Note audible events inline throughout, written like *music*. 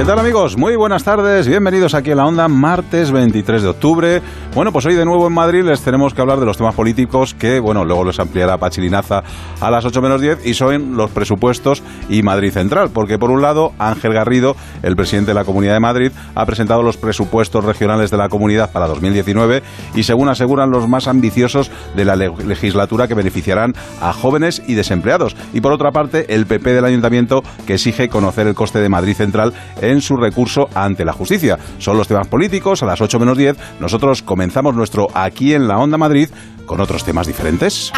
¿Qué tal amigos? Muy buenas tardes, bienvenidos aquí a la onda, martes 23 de octubre. Bueno, pues hoy de nuevo en Madrid les tenemos que hablar de los temas políticos que, bueno, luego les ampliará Pachilinaza a las 8 menos 10 y son los presupuestos y Madrid Central, porque por un lado Ángel Garrido, el presidente de la Comunidad de Madrid, ha presentado los presupuestos regionales de la comunidad para 2019 y según aseguran los más ambiciosos de la legislatura que beneficiarán a jóvenes y desempleados. Y por otra parte, el PP del Ayuntamiento que exige conocer el coste de Madrid Central en su recurso ante la justicia. Son los temas políticos, a las 8 menos 10 nosotros comenzamos nuestro Aquí en la Onda Madrid con otros temas diferentes.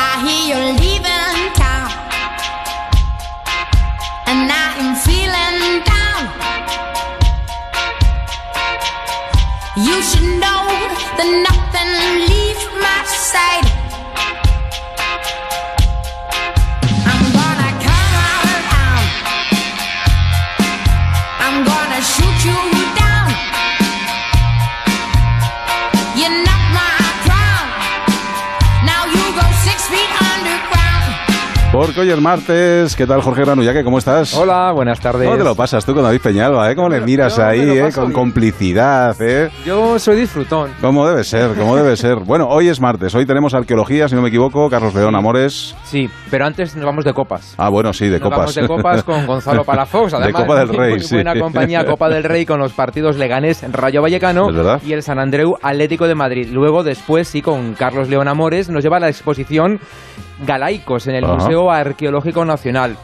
Porque hoy es martes. ¿Qué tal, Jorge Granullaque? ¿Cómo estás? Hola, buenas tardes. ¿Cómo te lo pasas tú con David Peñalba? Eh? ¿Cómo le miras ahí, eh? Con complicidad, eh? Yo soy disfrutón. ¿Cómo debe ser? ¿Cómo debe ser? Bueno, hoy es martes. Hoy tenemos arqueología, si no me equivoco. Carlos León Amores. Sí, pero antes nos vamos de copas. Ah, bueno, sí, de nos copas. Vamos de copas con Gonzalo Palafox. *laughs* Además, de Copa del Rey, muy buena compañía Copa del Rey con los partidos Leganés, Rayo Vallecano y el San Andreu Atlético de Madrid. Luego, después, sí, con Carlos León Amores, nos lleva a la exposición Galaicos en el Museo Arqueológico Nacional.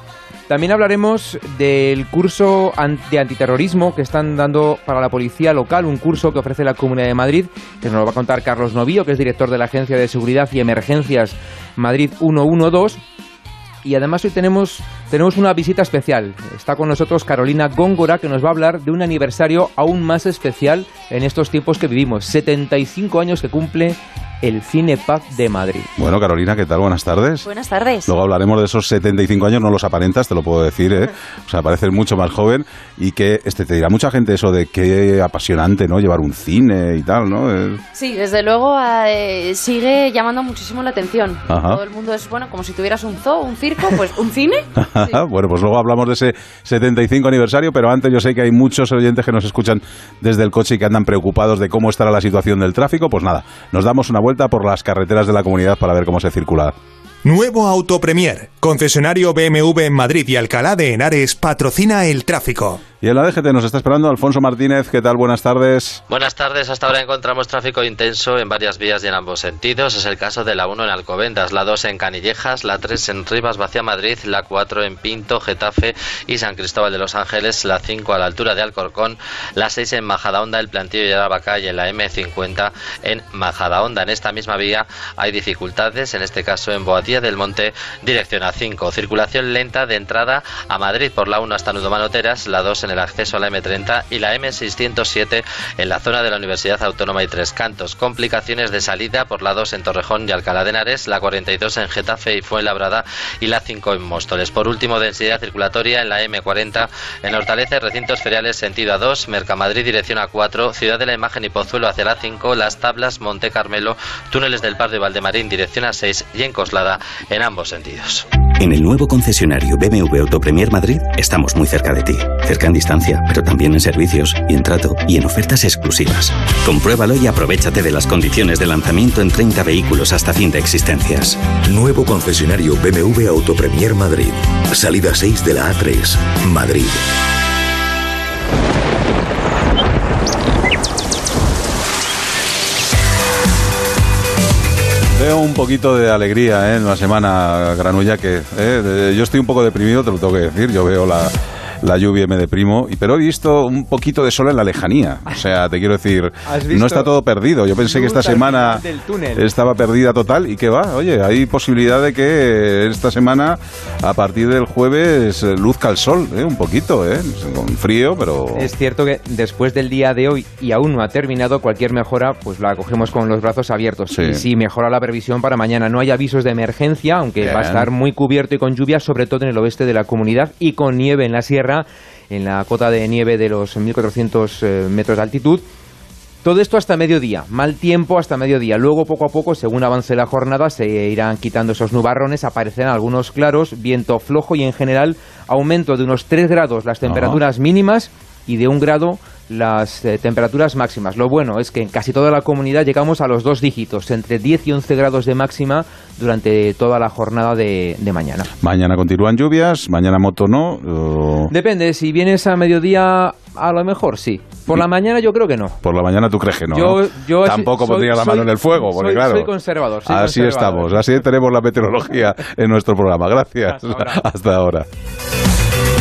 También hablaremos del curso de antiterrorismo que están dando para la policía local, un curso que ofrece la Comunidad de Madrid, que nos lo va a contar Carlos Novío, que es director de la Agencia de Seguridad y Emergencias Madrid 112. Y además hoy tenemos, tenemos una visita especial. Está con nosotros Carolina Góngora, que nos va a hablar de un aniversario aún más especial en estos tiempos que vivimos. 75 años que cumple el Cinepub de Madrid. Bueno, Carolina, ¿qué tal? Buenas tardes. Buenas tardes. Luego hablaremos de esos 75 años, no los aparentas, te lo puedo decir, ¿eh? *laughs* O sea, pareces mucho más joven y que este te dirá mucha gente eso de qué apasionante, ¿no? Llevar un cine y tal, ¿no? Sí, desde luego eh, sigue llamando muchísimo la atención. Todo el mundo es, bueno, como si tuvieras un zoo, un circo, pues un cine. *laughs* *laughs* Bueno, pues luego hablamos de ese 75 aniversario, pero antes yo sé que hay muchos oyentes que nos escuchan desde el coche y que andan preocupados de cómo estará la situación del tráfico. Pues nada, nos damos una vuelta por las carreteras de la comunidad para ver cómo se circula. Nuevo Auto Premier, concesionario BMW en Madrid y Alcalá de Henares, patrocina el tráfico. Y en la DGT nos está esperando Alfonso Martínez. ¿Qué tal? Buenas tardes. Buenas tardes. Hasta ahora encontramos tráfico intenso en varias vías y en ambos sentidos. Es el caso de la 1 en Alcobendas, la 2 en Canillejas, la 3 en Rivas, Vacia Madrid, la 4 en Pinto, Getafe y San Cristóbal de los Ángeles, la 5 a la altura de Alcorcón, la 6 en Majadahonda, el plantillo de Arabacá y en la M50 en Majadahonda. En esta misma vía hay dificultades, en este caso en Boatía del Monte, dirección a 5. Circulación lenta de entrada a Madrid por la 1 hasta Nudo Manoteras, la 2 en el acceso a la M30 y la M607 en la zona de la Universidad Autónoma y Tres Cantos. Complicaciones de salida por la 2 en Torrejón y Alcalá de Henares, la 42 en Getafe y Fuenlabrada y la 5 en Móstoles. Por último, densidad circulatoria en la M40 en Hortaleza recintos feriales sentido A2, Mercamadrid dirección A4, Ciudad de la Imagen y Pozuelo hacia la 5, Las Tablas, Monte Carmelo, túneles del Pardo y Valdemarín dirección A6 y en Coslada en ambos sentidos. En el nuevo concesionario BMW Autopremier Madrid estamos muy cerca de ti, cerca en distancia, pero también en servicios y en trato y en ofertas exclusivas. Compruébalo y aprovechate de las condiciones de lanzamiento en 30 vehículos hasta fin de existencias. Nuevo concesionario BMW Autopremier Madrid. Salida 6 de la A3, Madrid. Veo un poquito de alegría ¿eh? en la semana, Granulla, que ¿eh? yo estoy un poco deprimido, te lo tengo que decir. Yo veo la, la lluvia me deprimo, y, pero he visto un poquito de sol en la lejanía. O sea, te quiero decir, no está todo perdido. Yo pensé que esta semana estaba perdida total y que va, oye, hay posibilidad de que esta semana, a partir del jueves, luzca el sol, ¿eh? un poquito, ¿eh? con frío, pero... Es cierto que después del día de hoy y aún no ha terminado, cualquier mejora pues la cogemos con los brazos abiertos. Sí. Y sí, mejora la previsión para mañana. No hay avisos de emergencia, aunque va a estar muy cubierto y con lluvia, sobre todo en el oeste de la comunidad y con nieve en la sierra en la cota de nieve de los 1.400 eh, metros de altitud. Todo esto hasta mediodía, mal tiempo hasta mediodía. Luego, poco a poco, según avance la jornada, se irán quitando esos nubarrones, aparecerán algunos claros, viento flojo y en general aumento de unos 3 grados las temperaturas mínimas y de un grado las eh, temperaturas máximas. Lo bueno es que en casi toda la comunidad llegamos a los dos dígitos, entre 10 y 11 grados de máxima durante toda la jornada de, mañana. Mañana continúan lluvias, mañana moto no. Depende, si vienes a mediodía, a lo mejor sí. Por la mañana yo creo que no. Por la mañana tú crees que no. Yo, Tampoco pondría la mano en el fuego, porque claro. Soy conservador. así estamos, así tenemos la meteorología en nuestro programa. Gracias. Hasta ahora. *laughs*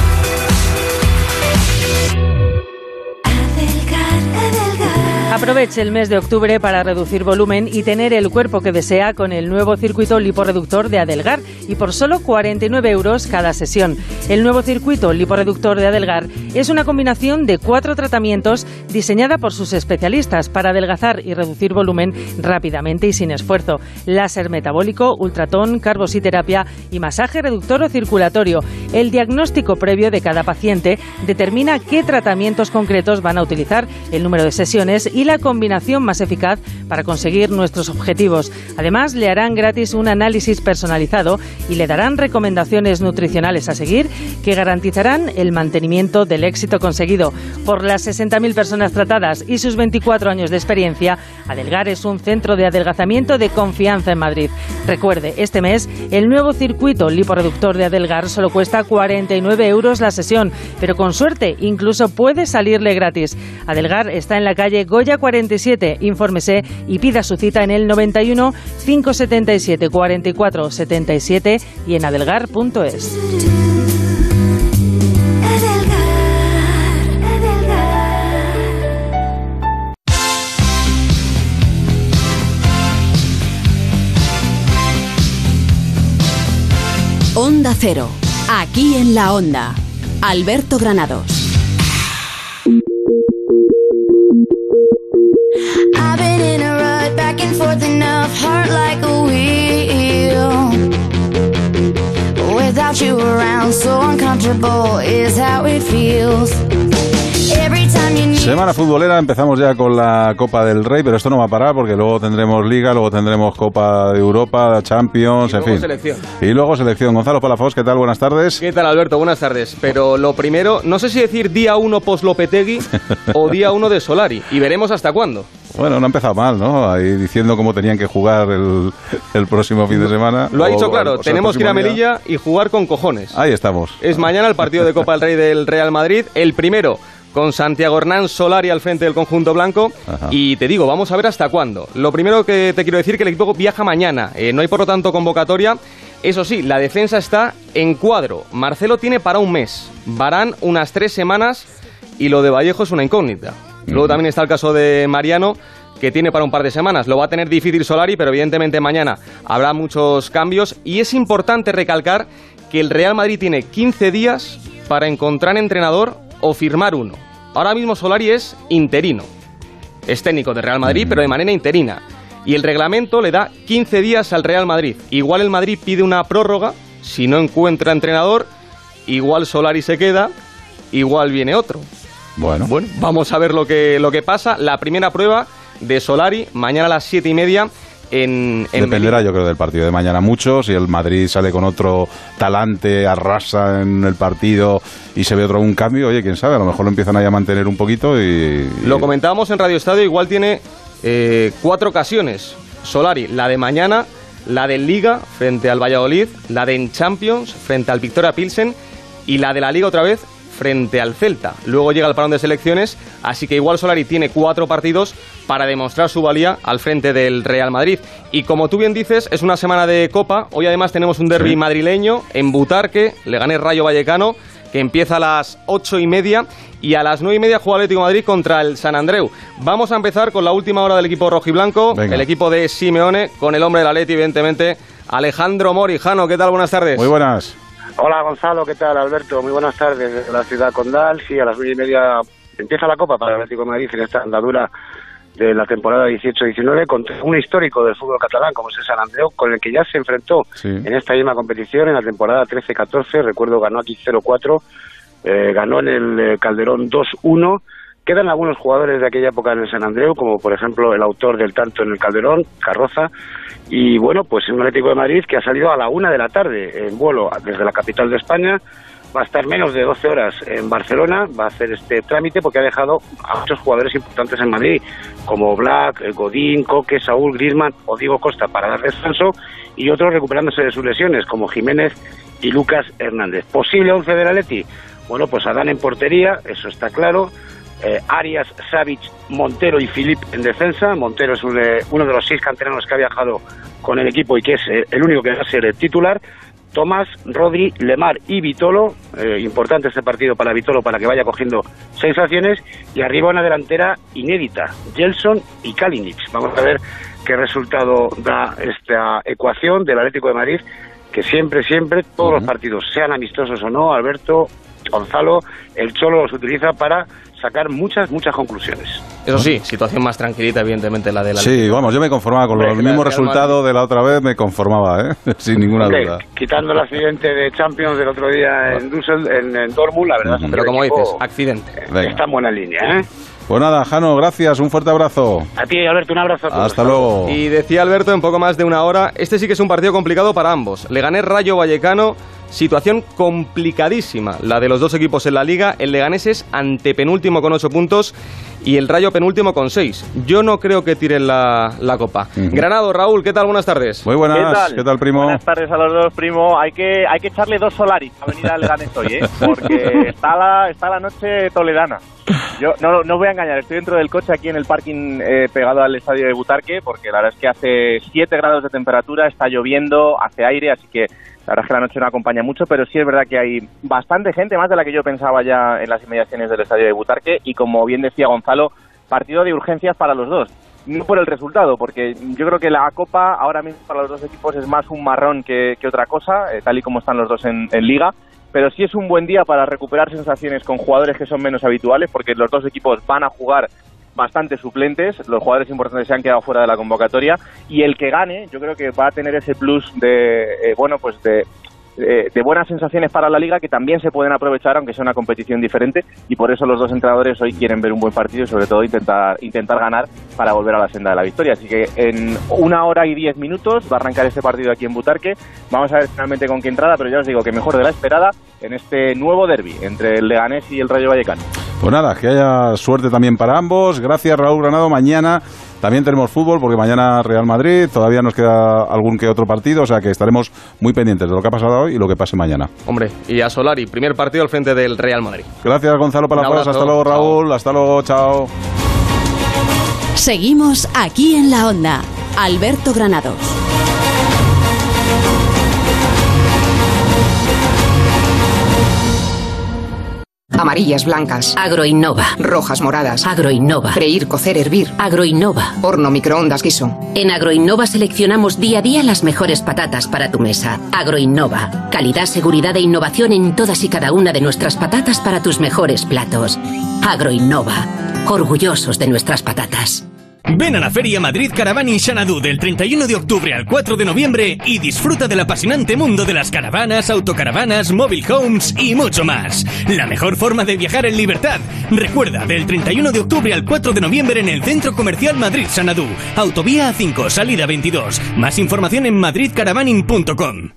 Aproveche el mes de octubre para reducir volumen y tener el cuerpo que desea con el nuevo circuito liporeductor de Adelgar y por solo 49 euros cada sesión. El nuevo circuito liporeductor de Adelgar es una combinación de cuatro tratamientos diseñada por sus especialistas para adelgazar y reducir volumen rápidamente y sin esfuerzo. Láser metabólico, ultratón, carbositerapia y masaje reductor o circulatorio. El diagnóstico previo de cada paciente determina qué tratamientos concretos van a utilizar, el número de sesiones y la combinación más eficaz para conseguir nuestros objetivos. Además, le harán gratis un análisis personalizado y le darán recomendaciones nutricionales a seguir que garantizarán el mantenimiento del éxito conseguido. Por las 60.000 personas tratadas y sus 24 años de experiencia, Adelgar es un centro de adelgazamiento de confianza en Madrid. Recuerde, este mes el nuevo circuito liporeductor de Adelgar solo cuesta 49 euros la sesión, pero con suerte incluso puede salirle gratis. Adelgar está en la calle Goya 47. Infórmese y pida su cita en el 91 577 44 77 y en adelgar.es. Onda Cero, aquí en la Onda. Alberto Granados. Forth enough, heart like a wheel. Without you around, so uncomfortable is how it feels. Semana futbolera, empezamos ya con la Copa del Rey, pero esto no va a parar porque luego tendremos Liga, luego tendremos Copa de Europa, Champions, en fin. Selección. Y luego selección. Gonzalo Palafos, ¿qué tal? Buenas tardes. ¿Qué tal, Alberto? Buenas tardes. Pero lo primero, no sé si decir día 1 post Lopetegui o *laughs* día 1 de Solari, y veremos hasta cuándo. Bueno, no ha empezado mal, ¿no? Ahí diciendo cómo tenían que jugar el, próximo fin de semana. Lo ha dicho claro, tenemos que ir a Melilla y jugar con cojones. Ahí estamos. Es mañana el partido de Copa del Rey del Real Madrid, el primero con Santiago Hernán Solari al frente del conjunto blanco. Y te digo, vamos a ver hasta cuándo. Lo primero que te quiero decir es que el equipo viaja mañana. Eh, no hay por lo tanto convocatoria. Eso sí, la defensa está en cuadro. Marcelo tiene para un mes. Varán unas tres semanas y lo de Vallejo es una incógnita. Luego también está el caso de Mariano, que tiene para un par de semanas. Lo va a tener difícil Solari, pero evidentemente mañana habrá muchos cambios. Y es importante recalcar que el Real Madrid tiene 15 días para encontrar entrenador o firmar uno. Ahora mismo Solari es interino. Es técnico de Real Madrid, pero de manera interina. Y el reglamento le da 15 días al Real Madrid. Igual el Madrid pide una prórroga, si no encuentra entrenador, igual Solari se queda, igual viene otro. Bueno. Bueno, vamos a ver lo que, lo que pasa. La primera prueba de Solari, mañana a las siete y media Dependerá, yo creo, del partido de mañana mucho. Si el Madrid sale con otro talante, arrasa en el partido y se ve otro un cambio, oye, quién sabe, a lo mejor lo empiezan ahí a mantener un poquito y. Lo comentábamos en Radio Estadio, igual tiene eh, cuatro ocasiones. Solari, la de mañana, la de Liga frente al Valladolid, la de en Champions frente al Victoria Pilsen y la de la Liga otra vez frente al Celta. Luego llega el parón de selecciones, así que igual Solari tiene cuatro partidos para demostrar su valía al frente del Real Madrid. Y como tú bien dices, es una semana de Copa. Hoy además tenemos un derby madrileño en Butarque, le gané Rayo Vallecano, que empieza a las ocho y media. Y a las nueve y media juega Atlético Madrid contra el San Andreu. Vamos a empezar con la última hora del equipo rojiblanco, el equipo de Simeone, con el hombre del Atleti, evidentemente, Alejandro Morijano. ¿Qué tal? Buenas tardes. Muy buenas. Hola Gonzalo, ¿qué tal Alberto? Muy buenas tardes desde la ciudad condal. Sí, a las nueve y media empieza la Copa para el Atlético de Madrid en esta andadura de la temporada 18-19 contra un histórico del fútbol catalán como es el San Andreu, con el que ya se enfrentó en esta misma competición en la temporada 13-14. Recuerdo ganó aquí 0-4, eh, ganó en el eh, Calderón 2-1 Quedan algunos jugadores de aquella época en el San Andreu, como por ejemplo el autor del tanto en el Calderón, Carroza, y bueno, pues un Atlético de Madrid que ha salido a la una de la tarde en vuelo desde la capital de España, va a estar menos de 12 horas en Barcelona, va a hacer este trámite porque ha dejado a muchos jugadores importantes en Madrid, como Black, Godín, Coque, Saúl, Griezmann o Diego Costa para dar descanso y otros recuperándose de sus lesiones, como Jiménez y Lucas Hernández. ¿Posible 11 de la Leti? Bueno, pues Adán en portería, eso está claro. Eh, Arias, Savic, Montero y Filip en defensa. Montero es eh, uno de los seis canteranos que ha viajado con el equipo y que es eh, el único que va a ser el titular. Tomás, Rodri, Lemar y Vitolo. importante este partido para Vitolo para que vaya cogiendo sensaciones. Y arriba una delantera inédita, Gelson y Kalinic. Vamos a ver qué resultado da esta ecuación del Atlético de Madrid, que siempre, siempre, todos los partidos, sean amistosos o no, Alberto, Gonzalo, el Cholo los utiliza para sacar muchas, muchas conclusiones. Eso sí, situación más tranquilita, evidentemente, la de la... Sí, vamos, yo me conformaba con los mismos resultados de la otra vez, me conformaba, ¿eh? *laughs* sin ninguna duda. Quitando el accidente de Champions del otro día en, Dussel, en, Dortmund, la verdad... Pero como dices, accidente. Está en buena línea, ¿eh? Pues nada, Jano, gracias, un fuerte abrazo. A ti, Alberto, un abrazo. Hasta luego. Y decía Alberto en poco más de una hora, este sí que es un partido complicado para ambos. Le gané Rayo Vallecano Situación complicadísima la de los dos equipos en la liga. El Leganés es antepenúltimo con 8 puntos y el Rayo penúltimo con 6. Yo no creo que tiren la, copa. Granado, Raúl, ¿qué tal? Buenas tardes. Muy buenas. ¿Qué tal? primo? Buenas tardes a los dos, primo. Hay que, hay que echarle dos Solaris a venir al Leganés hoy, ¿eh? *laughs* Porque está la, está la noche toledana. Yo no, no voy a engañar, estoy dentro del coche aquí en el parking eh, pegado al estadio de Butarque, porque la verdad es que hace 7 grados de temperatura, está lloviendo, hace aire, así que la verdad es que la noche no acompaña mucho, pero sí es verdad que hay bastante gente, más de la que yo pensaba ya en las inmediaciones del estadio de Butarque. Y como bien decía Gonzalo, partido de urgencias para los dos. No por el resultado, porque yo creo que la Copa ahora mismo para los dos equipos es más un marrón que, otra cosa, eh, tal y como están los dos en, en Liga pero sí es un buen día para recuperar sensaciones con jugadores que son menos habituales, porque los dos equipos van a jugar bastante suplentes, los jugadores importantes se han quedado fuera de la convocatoria y el que gane yo creo que va a tener ese plus de, eh, bueno, pues de eh, de buenas sensaciones para la liga que también se pueden aprovechar aunque sea una competición diferente y por eso los dos entrenadores hoy quieren ver un buen partido y sobre todo intentar intentar ganar para volver a la senda de la victoria. Así que en una hora y diez minutos va a arrancar este partido aquí en Butarque. Vamos a ver finalmente con qué entrada pero ya os digo que mejor de la esperada en este nuevo derby entre el Leganés y el Rayo Vallecano. Pues nada que haya suerte también para ambos. Gracias Raúl Granado. Mañana también tenemos fútbol porque mañana Real Madrid, todavía nos queda algún que otro partido, o sea que estaremos muy pendientes de lo que ha pasado hoy y lo que pase mañana. Hombre, y a Solari, primer partido al frente del Real Madrid. Gracias Gonzalo Palafox, hasta luego Raúl, hasta luego, chao. Seguimos aquí en la onda. Alberto Granados. Amarillas, blancas. Agroinnova. Rojas, moradas. Agroinnova. Freír, cocer, hervir. Agroinnova. Horno, microondas, guiso. En Agroinnova seleccionamos día a día las mejores patatas para tu mesa. Agroinnova. Calidad, seguridad e innovación en todas y cada una de nuestras patatas para tus mejores platos. Agroinnova. Orgullosos de nuestras patatas. Ven a la Feria Madrid Caravan Xanadu del 31 de octubre al 4 de noviembre y disfruta del apasionante mundo de las caravanas, autocaravanas, mobile homes y mucho más. La mejor forma de viajar en libertad. Recuerda, del 31 de octubre al 4 de noviembre en el Centro Comercial Madrid Xanadu. Autovía A5, salida 22. Más información en madridcaravaning.com.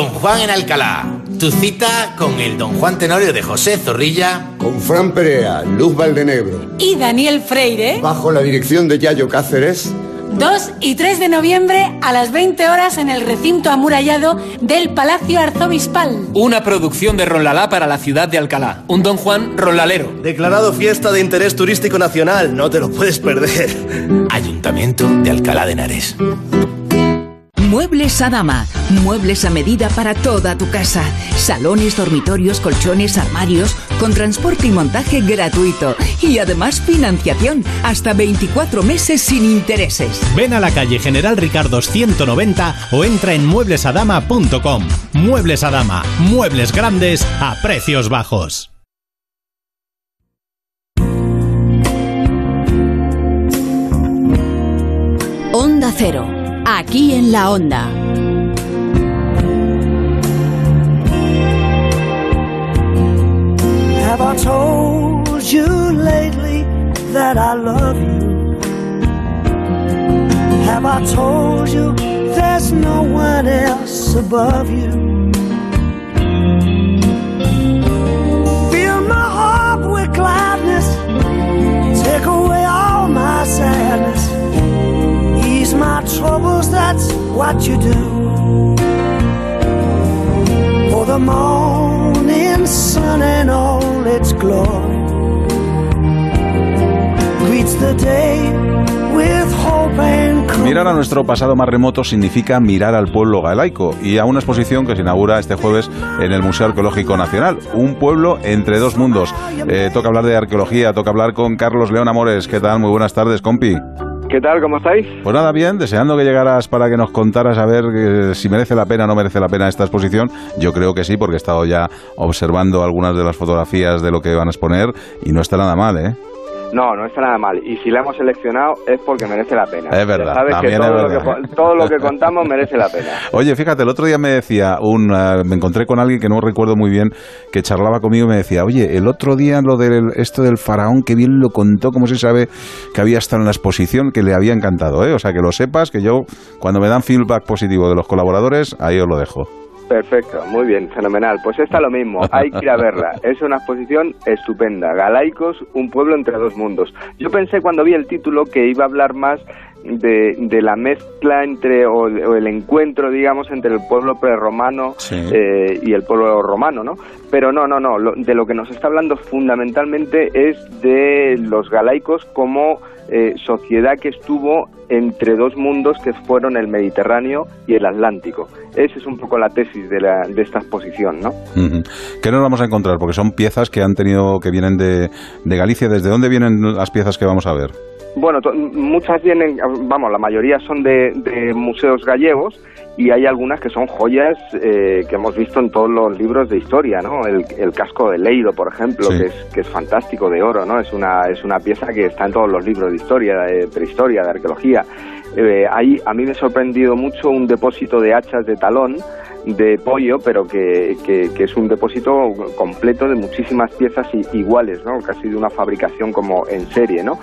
Don Juan en Alcalá. Tu cita con el Don Juan Tenorio de José Zorrilla. Con Fran Perea, Luz Valdenebro. Y Daniel Freire. Bajo la dirección de Yayo Cáceres. 2 y 3 de noviembre a las 20 horas en el recinto amurallado del Palacio Arzobispal. Una producción de Ronlalá para la ciudad de Alcalá. Un Don Juan Ronlalero. Declarado fiesta de interés turístico nacional, no te lo puedes perder. Ayuntamiento de Alcalá de Henares. Muebles Adama. Muebles a medida para toda tu casa. Salones, dormitorios, colchones, armarios, con transporte y montaje gratuito. Y además financiación hasta 24 meses sin intereses. Ven a la calle General Ricardo 190 o entra en mueblesadama.com. Muebles Adama. Muebles grandes a precios bajos. Onda Cero, aquí en la Onda. Have I told you lately that I love you? Have I told you there's no one else above you? Fill my heart with gladness, take away all my sadness that's what you do. Mirar a nuestro pasado más remoto significa mirar al pueblo galaico y a una exposición que se inaugura este jueves en el Museo Arqueológico Nacional. Un pueblo entre dos mundos. Eh, toca hablar de arqueología, toca hablar con Carlos León Amores. ¿Qué tal? Muy buenas tardes, compi. ¿Qué tal? ¿Cómo estáis? Pues nada, bien, deseando que llegaras para que nos contaras a ver eh, si merece la pena o no merece la pena esta exposición. Yo creo que sí, porque he estado ya observando algunas de las fotografías de lo que van a exponer y no está nada mal, ¿eh? No, no está nada mal. Y si la hemos seleccionado es porque merece la pena. Es verdad. Sabes que todo, Lo que todo lo que contamos merece la pena. *laughs* Oye, fíjate, el otro día me decía, un, eh, me encontré con alguien que no recuerdo muy bien, que charlaba conmigo y me decía, oye, el otro día lo del esto del faraón, que bien lo contó, como se sabe que había estado en la exposición, que le había encantado, ¿eh? O sea, que lo sepas, que yo, cuando me dan feedback positivo de los colaboradores, ahí os lo dejo. Perfecto, muy bien, fenomenal. Pues está lo mismo, hay que ir a verla. *laughs* Es una exposición estupenda. Galaicos, un pueblo entre dos mundos. Yo pensé cuando vi el título que iba a hablar más de, de la mezcla entre, o, el encuentro, digamos, entre el pueblo prerromano eh, y el pueblo romano, ¿no? Pero no, no, no. de lo que nos está hablando fundamentalmente es de los galaicos como eh, sociedad que estuvo entre dos mundos que fueron el Mediterráneo y el Atlántico. Esa es un poco la tesis de, la, de esta exposición, ¿no? ¿Qué nos vamos a encontrar? Porque son piezas que han tenido, que vienen de, de Galicia. ¿Desde dónde vienen las piezas que vamos a ver? Bueno, muchas vienen, vamos, la mayoría son de, museos gallegos y hay algunas que son joyas eh, que hemos visto en todos los libros de historia, ¿no? El, casco de Leiro, por ejemplo, que, es, que es fantástico de oro, ¿no? Es una, es una pieza que está en todos los libros de historia, de prehistoria, de arqueología. Eh, ahí a mí me ha sorprendido mucho un depósito de hachas de talón de pollo, pero que, que, es un depósito completo de muchísimas piezas iguales, ¿no? casi de una fabricación como en serie. ¿no?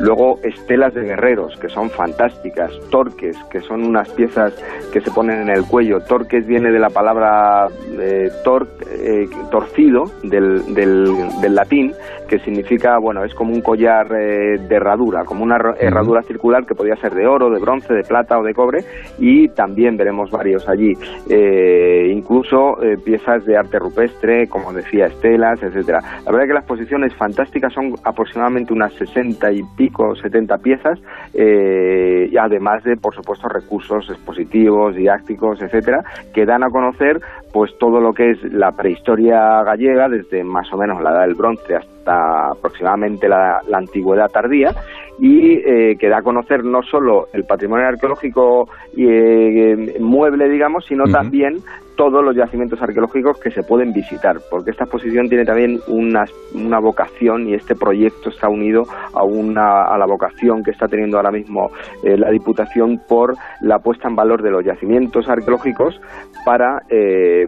Luego estelas de guerreros, que son fantásticas, torques, que son unas piezas que se ponen en el cuello. Torques viene de la palabra eh, tor, eh, torcido del, del, del latín, que significa, bueno, es como un collar eh, de herradura, como una herradura circular que podía ser de oro, de bronce, de plata o de cobre, y también veremos varios allí. Eh, incluso eh, piezas de arte rupestre, como decía, estelas, etcétera. La verdad es que la exposición es fantástica, son aproximadamente unas 60 y pico, 70 piezas, y además de, por supuesto, recursos expositivos, didácticos, etcétera, que dan a conocer pues todo lo que es la prehistoria gallega, desde más o menos la edad del bronce hasta aproximadamente la, antigüedad tardía y eh, que da a conocer no solo el patrimonio arqueológico eh, mueble, digamos, sino también todos los yacimientos arqueológicos que se pueden visitar, porque esta exposición tiene también una, una vocación y este proyecto está unido a, una, a la vocación que está teniendo ahora mismo eh, la Diputación por la puesta en valor de los yacimientos arqueológicos para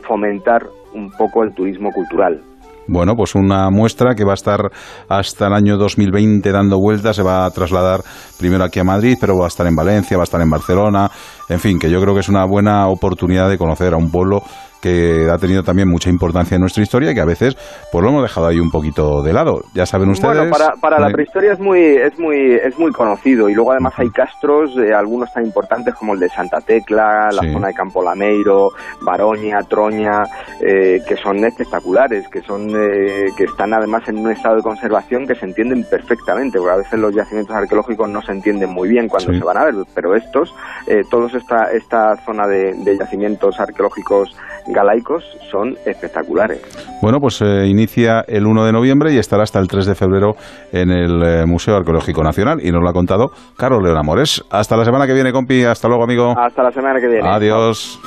fomentar un poco el turismo cultural. Bueno, pues una muestra que va a estar hasta el año 2020 dando vueltas, se va a trasladar primero aquí a Madrid, pero va a estar en Valencia, va a estar en Barcelona, en fin, que yo creo que es una buena oportunidad de conocer a un pueblo que ha tenido también mucha importancia en nuestra historia y que a veces pues lo hemos dejado ahí un poquito de lado. Ya saben ustedes. Bueno, para, para la prehistoria es muy, es muy, es muy conocido y luego además hay castros, eh, algunos tan importantes como el de Santa Tecla, la zona de Campo Lameiro, Baroña, Troña, eh, que son espectaculares, que son, eh, que están además en un estado de conservación que se entienden perfectamente, porque a veces los yacimientos arqueológicos no se entienden muy bien cuando se van a ver, pero estos, eh, todos esta, esta zona de, de yacimientos arqueológicos galaicos son espectaculares. Bueno, pues se inicia el 1 de noviembre y estará hasta el 3 de febrero en el eh, Museo Arqueológico Nacional y nos lo ha contado Carlos León Amores. Hasta la semana que viene, compi. Hasta luego, amigo. Hasta la semana que viene. Adiós.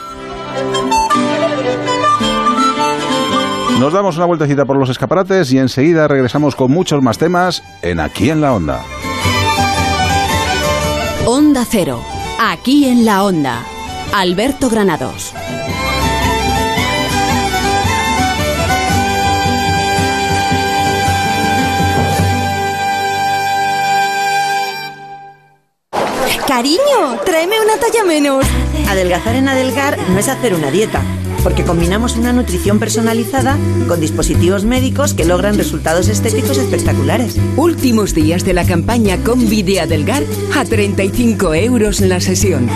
Nos damos una vueltecita por los escaparates y enseguida regresamos con muchos más temas en Aquí en la Onda. Onda Cero. Aquí en la Onda. Alberto Granados. Cariño, tráeme una talla menos. Adelgazar en Adelgar no es hacer una dieta, porque combinamos una nutrición personalizada con dispositivos médicos que logran resultados estéticos espectaculares. Últimos días de la campaña con de Adelgar a 35 euros la sesión.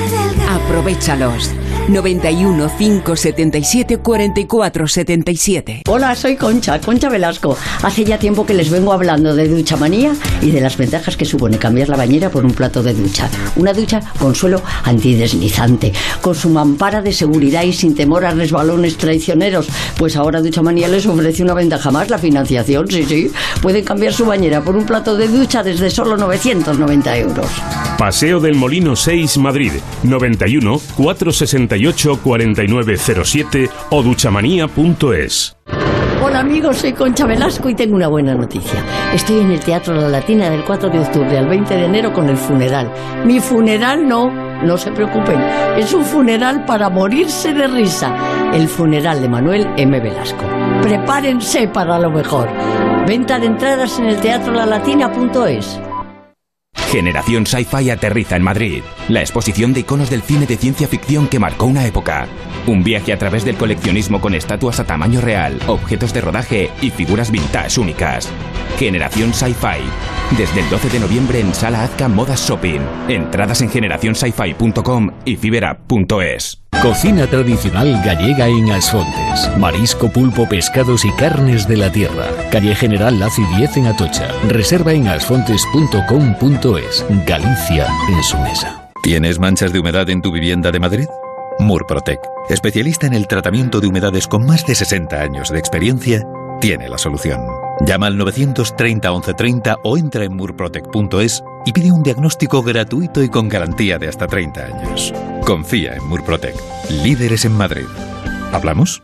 Aprovechalos. 91 577 44 77. Hola, soy Concha, Concha Velasco. Hace ya tiempo que les vengo hablando de ducha manía y de las ventajas que supone cambiar la bañera por un plato de ducha. Una ducha con suelo antideslizante, con su mampara de seguridad y sin temor a resbalones traicioneros. Pues ahora Ducha Manía les ofrece una ventaja más, la financiación, sí, sí. Pueden cambiar su bañera por un plato de ducha desde solo 990 euros. Paseo del Molino 6, Madrid. 91 468 4907 o duchamanía.es. Hola amigos, soy Concha Velasco y tengo una buena noticia. Estoy en el Teatro La Latina del 4 de octubre al 20 de enero con el funeral. Mi funeral no, no se preocupen, es un funeral para morirse de risa. El funeral de Manuel M. Velasco. Prepárense para lo mejor. Venta de entradas en el teatrolalatina.es. Generación Sci-Fi aterriza en Madrid. La exposición de iconos del cine de ciencia ficción que marcó una época. Un viaje a través del coleccionismo con estatuas a tamaño real, objetos de rodaje y figuras vintage únicas. Generación Sci-Fi. Desde el 12 de noviembre en Sala Azca Modas Shopping. Entradas en generacionsci-fi.com y fibera.es. Cocina tradicional gallega en Asfontes. Marisco, pulpo, pescados y carnes de la tierra. Calle General Laci 10 en Atocha. Reserva en asfontes.com.es. Galicia en su mesa. ¿Tienes manchas de humedad en tu vivienda de Madrid? Murprotec, especialista en el tratamiento de humedades con más de 60 años de experiencia, tiene la solución. Llama al 930 1130 o entra en murprotec.es y pide un diagnóstico gratuito y con garantía de hasta 30 años. Confía en Murprotec, líderes en Madrid. ¿Hablamos?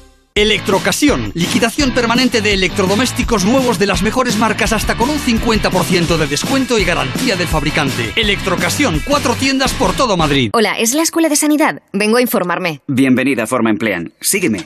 Electrocasión, liquidación permanente de electrodomésticos nuevos de las mejores marcas hasta con un 50% de descuento y garantía del fabricante. Electrocasión, cuatro tiendas por todo Madrid. Hola, ¿es la Escuela de Sanidad? Vengo a informarme. Bienvenida a Forma Emplean. Sígueme.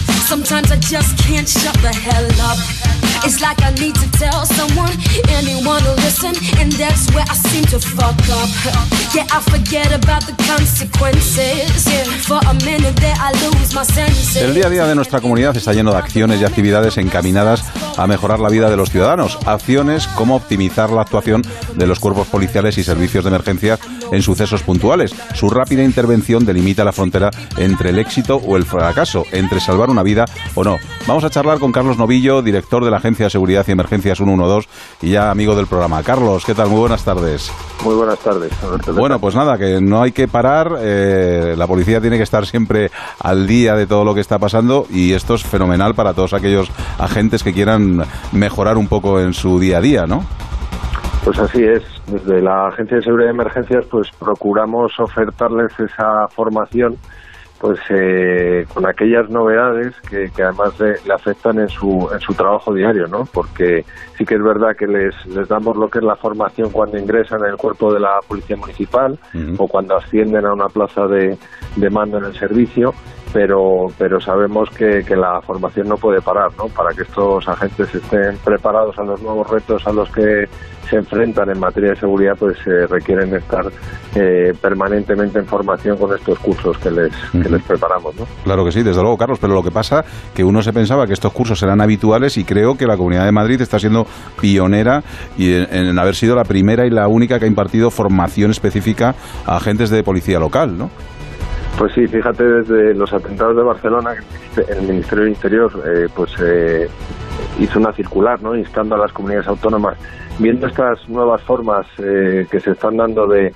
Sometimes I just can't shut the hell up. It's like I need to tell someone, anyone to listen, and that's where I seem to fuck up. Yeah, I forget about the consequences. For a minute there I lose my senses. El día a día de nuestra comunidad está lleno de acciones y actividades encaminadas a mejorar la vida de los ciudadanos. Acciones como optimizar la actuación de los cuerpos policiales y servicios de emergencia en sucesos puntuales. Su rápida intervención delimita la frontera entre el éxito o el fracaso, entre salvar una vida o no. Vamos a charlar con Carlos Novillo, director de la Agencia de Seguridad y Emergencias 112 y ya amigo del programa. Carlos, ¿qué tal? Muy buenas tardes. Muy buenas tardes. Bueno, pues nada, que no hay que parar. Eh, la policía tiene que estar siempre al día de todo lo que está pasando y esto es fenomenal para todos aquellos agentes que quieran mejorar un poco en su día a día, ¿no? Pues así es. Desde la Agencia de Seguridad y Emergencias, pues procuramos ofertarles esa formación pues eh, con aquellas novedades que, además le, afectan en su, en su trabajo diario, ¿no? Porque sí que es verdad que les, les damos lo que es la formación cuando ingresan en el cuerpo de la Policía Municipal o cuando ascienden a una plaza de, de mando en el servicio, pero, pero sabemos que, que, la formación no puede parar, ¿no? Para que estos agentes estén preparados a los nuevos retos a los que se enfrentan en materia de seguridad, pues eh, requieren estar eh, permanentemente en formación con estos cursos que les, que les preparamos, ¿no? Claro que sí, desde luego, Carlos, pero lo que pasa que uno se pensaba que estos cursos eran habituales y creo que la Comunidad de Madrid está siendo pionera y en, en haber sido la primera y la única que ha impartido formación específica a agentes de policía local, ¿no? Pues sí, fíjate, desde los atentados de Barcelona, el Ministerio del Interior eh, pues eh, hizo una circular, ¿no? instando a las comunidades autónomas, viendo estas nuevas formas eh, que se están dando de,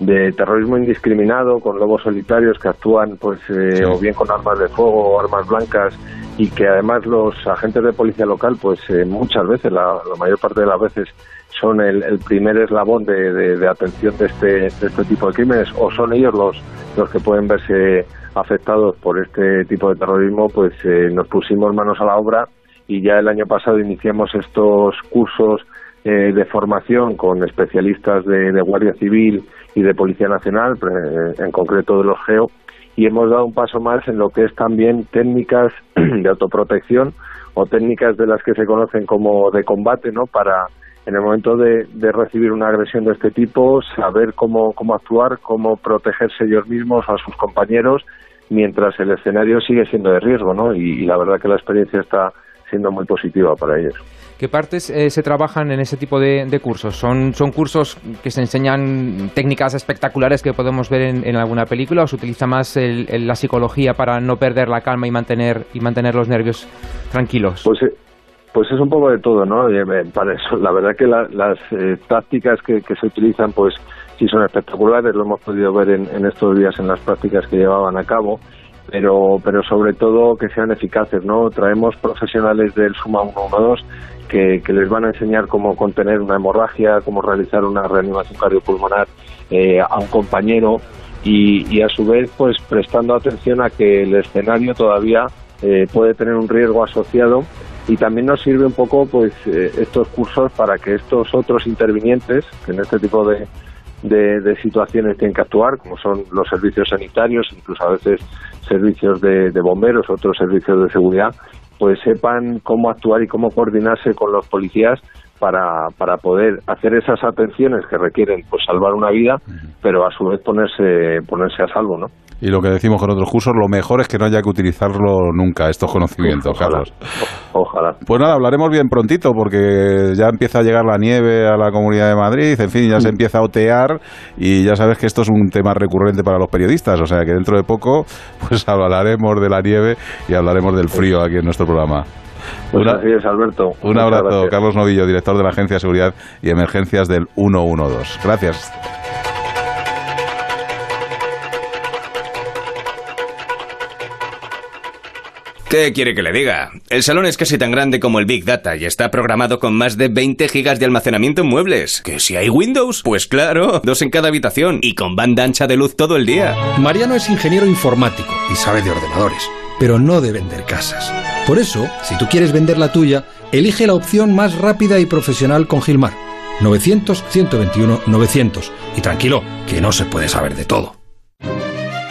de terrorismo indiscriminado, con lobos solitarios que actúan pues o bien con armas de fuego o armas blancas y que además los agentes de policía local pues muchas veces, la, la, mayor parte de las veces son el, el primer eslabón de, de, atención de este, de este tipo de crímenes o son ellos los los que pueden verse afectados por este tipo de terrorismo, pues eh, nos pusimos manos a la obra y ya el año pasado iniciamos estos cursos eh, de formación con especialistas de, de, Guardia Civil y de Policía Nacional, en concreto de los GEO, y hemos dado un paso más en lo que es también técnicas *clears throat* de autoprotección o técnicas de las que se conocen como de combate, ¿no? Para en el momento de, de, recibir una agresión de este tipo, saber cómo, cómo actuar, cómo protegerse ellos mismos o a sus compañeros, mientras el escenario sigue siendo de riesgo, ¿no? Y, y la verdad que la experiencia está siendo muy positiva para ellos. ¿Qué partes eh, se trabajan en ese tipo de, de, cursos? ¿Son, ¿Son cursos que se enseñan técnicas espectaculares que podemos ver en, en alguna película o se utiliza más el, el, la psicología para no perder la calma y mantener, y mantener los nervios tranquilos? Pues, eh, pues es un poco de todo, ¿no? Eh, eso, la verdad que la, las eh, tácticas que, que, se utilizan, pues sí son espectaculares, lo hemos podido ver en, en, estos días en las prácticas que llevaban a cabo, pero, pero sobre todo que sean eficaces, ¿no? Traemos profesionales del Suma 112 que, que les van a enseñar cómo contener una hemorragia, cómo realizar una reanimación cardiopulmonar eh, a un compañero y, y a su vez, pues prestando atención a que el escenario todavía eh, puede tener un riesgo asociado y también nos sirve un poco pues eh, estos cursos para que estos otros intervinientes que en este tipo de, de, de, situaciones tienen que actuar como son los servicios sanitarios incluso a veces servicios de, de, bomberos otros servicios de seguridad pues sepan cómo actuar y cómo coordinarse con los policías para, para poder hacer esas atenciones que requieren pues salvar una vida pero a su vez ponerse ponerse a salvo no y lo que decimos con otros cursos, lo mejor es que no haya que utilizarlo nunca, estos conocimientos, ojalá, Carlos. Ojalá. Pues nada, hablaremos bien prontito, porque ya empieza a llegar la nieve a la Comunidad de Madrid, en fin, ya se empieza a otear, y ya sabes que esto es un tema recurrente para los periodistas, o sea que dentro de poco, *laughs* pues hablaremos de la nieve y hablaremos del frío aquí en nuestro programa. Pues Una, así es, Alberto. Un Muchas abrazo, gracias. Carlos Novillo, director de la Agencia de Seguridad y Emergencias del 112. Gracias. ¿Qué quiere que le diga? El salón es casi tan grande como el Big Data y está programado con más de 20 gigas de almacenamiento en muebles. ¿Que si hay Windows? Pues claro, dos en cada habitación y con banda ancha de luz todo el día. Mariano es ingeniero informático y sabe de ordenadores, pero no de vender casas. Por eso, si tú quieres vender la tuya, elige la opción más rápida y profesional con Gilmar. 900-121-900. Y tranquilo, que no se puede saber de todo.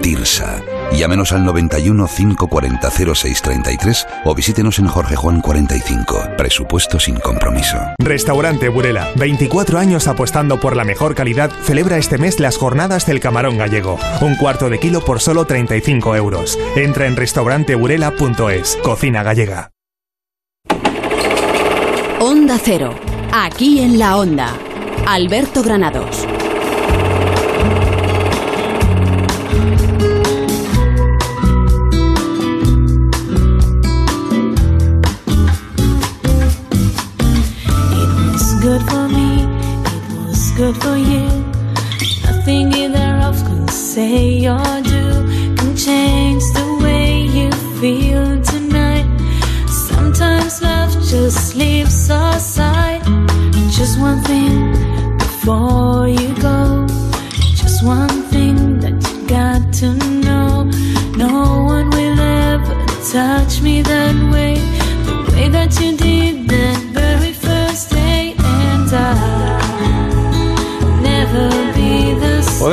TIRSA. Llámenos al 91 540 0633 o visítenos en Jorge Juan 45. Presupuesto sin compromiso. Restaurante Burela, 24 años apostando por la mejor calidad, celebra este mes las jornadas del camarón gallego. Un cuarto de kilo por solo 35 euros. Entra en restauranteburela.es. Cocina gallega. Onda Cero. Aquí en la Onda. Alberto Granados. One thing before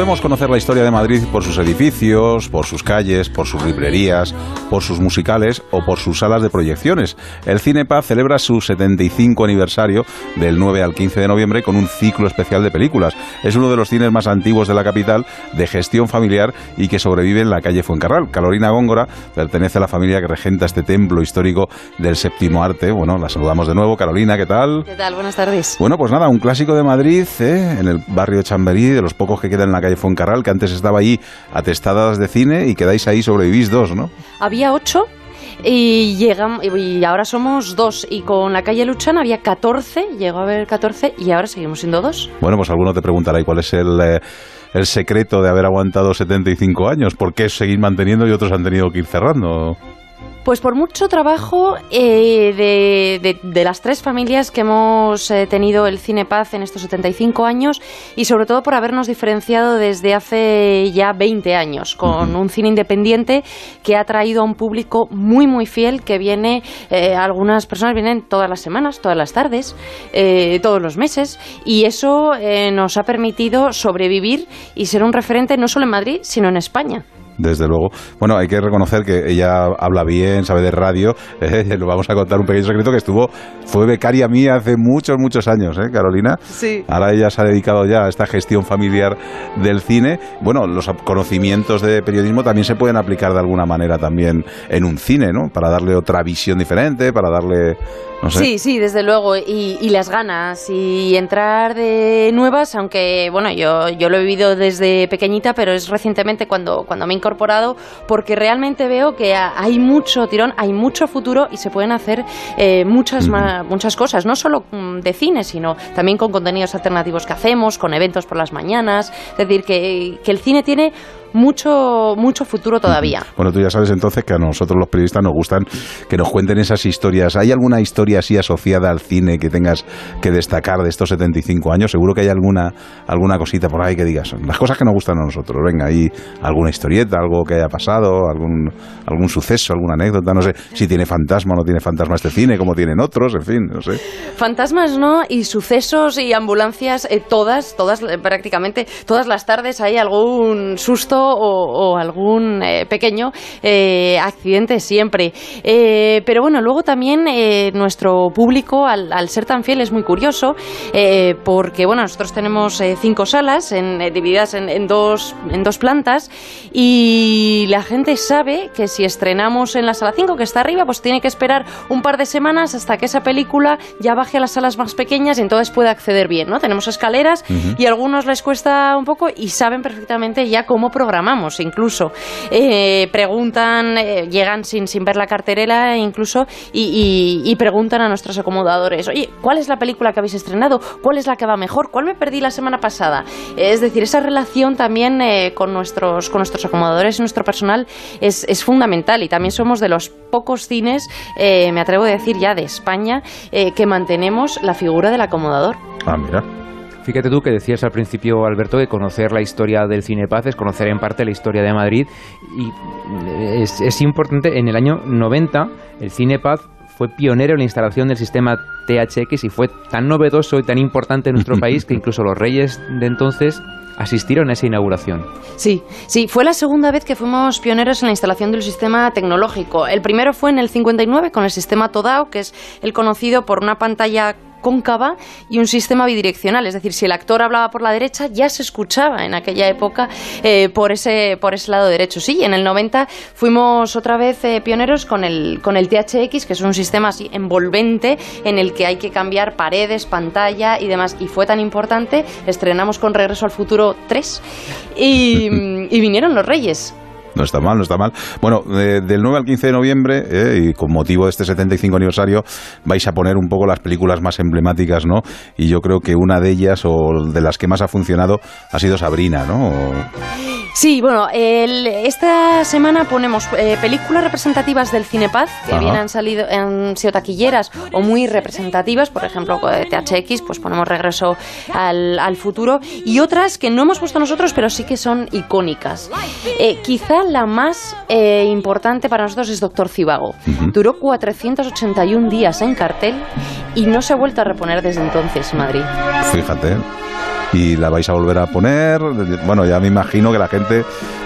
Podemos conocer la historia de Madrid por sus edificios, por sus calles, por sus librerías, por sus musicales o por sus salas de proyecciones. El Cinepaz celebra su 75 aniversario del 9 al 15 de noviembre con un ciclo especial de películas. Es uno de los cines más antiguos de la capital, de gestión familiar y que sobrevive en la calle Fuencarral. Carolina Góngora pertenece a la familia que regenta este templo histórico del séptimo arte. Bueno, la saludamos de nuevo. Carolina, ¿qué tal? ¿Qué tal? Buenas tardes. Bueno, pues nada, un clásico de Madrid, ¿eh? en el barrio de Chamberí, de los pocos que quedan en la calle Fuencarral, que antes estaba allí atestadas de cine y quedáis ahí, sobrevivís dos, ¿no? Había ocho y, llegamos, y ahora somos dos. Y con la calle Luchana había 14, llegó a haber 14 y ahora seguimos siendo dos. Bueno, pues alguno te preguntará, ¿y cuál es el, eh, el secreto de haber aguantado 75 años? ¿Por qué seguir manteniendo y otros han tenido que ir cerrando? Pues por mucho trabajo eh, de, de- de las tres familias que hemos eh, tenido el Cine Paz en estos 75 años y sobre todo por habernos diferenciado desde hace ya 20 años con un cine independiente que ha traído a un público muy muy fiel que viene, eh, algunas personas vienen todas las semanas, todas las tardes, eh, todos los meses y eso nos ha permitido sobrevivir y ser un referente no solo en Madrid sino en España. Desde luego. Bueno, hay que reconocer que ella habla bien, sabe de radio. *laughs* Eh, lo vamos a contar un pequeño secreto que estuvo, fue becaria mía hace muchos, muchos años, ¿eh, Carolina? Sí. Ahora ella se ha dedicado ya a esta gestión familiar del cine. Bueno, los conocimientos de periodismo también se pueden aplicar de alguna manera también en un cine, ¿no? Para darle otra visión diferente, para darle, no sé. Sí, sí, desde luego. Y, y las ganas. Y entrar de nuevas, aunque, bueno, yo, yo lo he vivido desde pequeñita, pero es recientemente cuando, cuando me he incorporado, porque realmente veo que ha- hay mucho tirón, hay mucho futuro y se pueden hacer eh, muchas, muchas cosas, no solo mm, de cine, sino también con contenidos alternativos que hacemos, con eventos por las mañanas. Es decir, que, que el cine tiene mucho, mucho futuro todavía. *laughs* Bueno, tú ya sabes entonces que a nosotros los periodistas nos gustan que nos cuenten esas historias. ¿Hay alguna historia así asociada al cine que tengas que destacar de estos 75 años? Seguro que hay alguna, alguna cosita por ahí que digas. Las cosas que nos gustan a nosotros. Venga, hay alguna historieta, algo que haya pasado, algún, algún suceso, alguna anécdota. No sé si tiene fantasma o no tiene fantasma este cine, como tienen otros, en fin, no sé. Fantasmas, ¿no? Y sucesos y ambulancias, eh, todas, todas, eh, prácticamente, todas las tardes hay algún susto o, o algún eh, pequeño eh, accidente siempre. Eh, pero bueno, luego también eh, nuestro público, al, al ser tan fiel, es muy curioso, eh, porque bueno, nosotros tenemos eh, cinco salas en- divididas en, en dos, en dos plantas y la gente sabe que si estrenamos en la sala 5, que está arriba, pues tiene que esperar un par de semanas hasta que esa película ya baje a las salas más pequeñas y entonces puede acceder bien, ¿no? Tenemos escaleras Ujú. y a algunos les cuesta un poco y saben perfectamente ya cómo programamos incluso. Eh, preguntan, eh, llegan sin, sin ver la carterela incluso y, preguntan a nuestros acomodadores, oye, ¿cuál es la película que habéis estrenado? ¿Cuál es la que va mejor? ¿Cuál me perdí la semana pasada? Es decir, esa relación también eh, con, nuestros, con nuestros acomodadores y nuestro personal es, es fundamental y también somos de los pocos cines, me atrevo a decir ya de España, que mantenemos la figura del acomodador. Ah, mira. Fíjate tú que decías al principio, Alberto, que conocer la historia del cine Paz es conocer en parte la historia de Madrid. Y es, es importante, en el año 90, el cine Paz fue pionero en la instalación del sistema THX y fue tan novedoso y tan importante en nuestro *laughs* país que incluso los reyes de entonces asistieron a esa inauguración. Sí, sí, fue la segunda vez que fuimos pioneros en la instalación del sistema tecnológico. El primero fue en el 59 con el sistema Todao, que es el conocido por una pantalla cóncava y un sistema bidireccional, es decir, si el actor hablaba por la derecha ya se escuchaba en aquella época eh, por ese por ese lado derecho. Sí, en el 90 fuimos otra vez eh, pioneros con el con el THX, que es un sistema así envolvente en el que hay que cambiar paredes, pantalla y demás y fue tan importante, estrenamos con Regreso al Futuro 3 y, *laughs* y vinieron los Reyes. No está mal, no está mal. Bueno, eh, del 9 al 15 de noviembre, eh, y con motivo de este 75 aniversario, vais a poner un poco las películas más emblemáticas, ¿no? Y yo creo que una de ellas, o de las que más ha funcionado, ha sido Sabrina, ¿no? Sí, bueno, el- esta semana ponemos eh, películas representativas del Cinepaz, que Ajá. bien han salido, han sido taquilleras o muy representativas, por ejemplo, THX, pues ponemos Regreso al, al Futuro, y otras que no hemos puesto nosotros, pero sí que son icónicas. Eh, quizá la más eh, importante para nosotros es Doctor Cibago. Duró 481 días en cartel y no se ha vuelto a reponer desde entonces en Madrid. Fíjate. Y la vais a volver a poner. Bueno, ya me imagino que la gente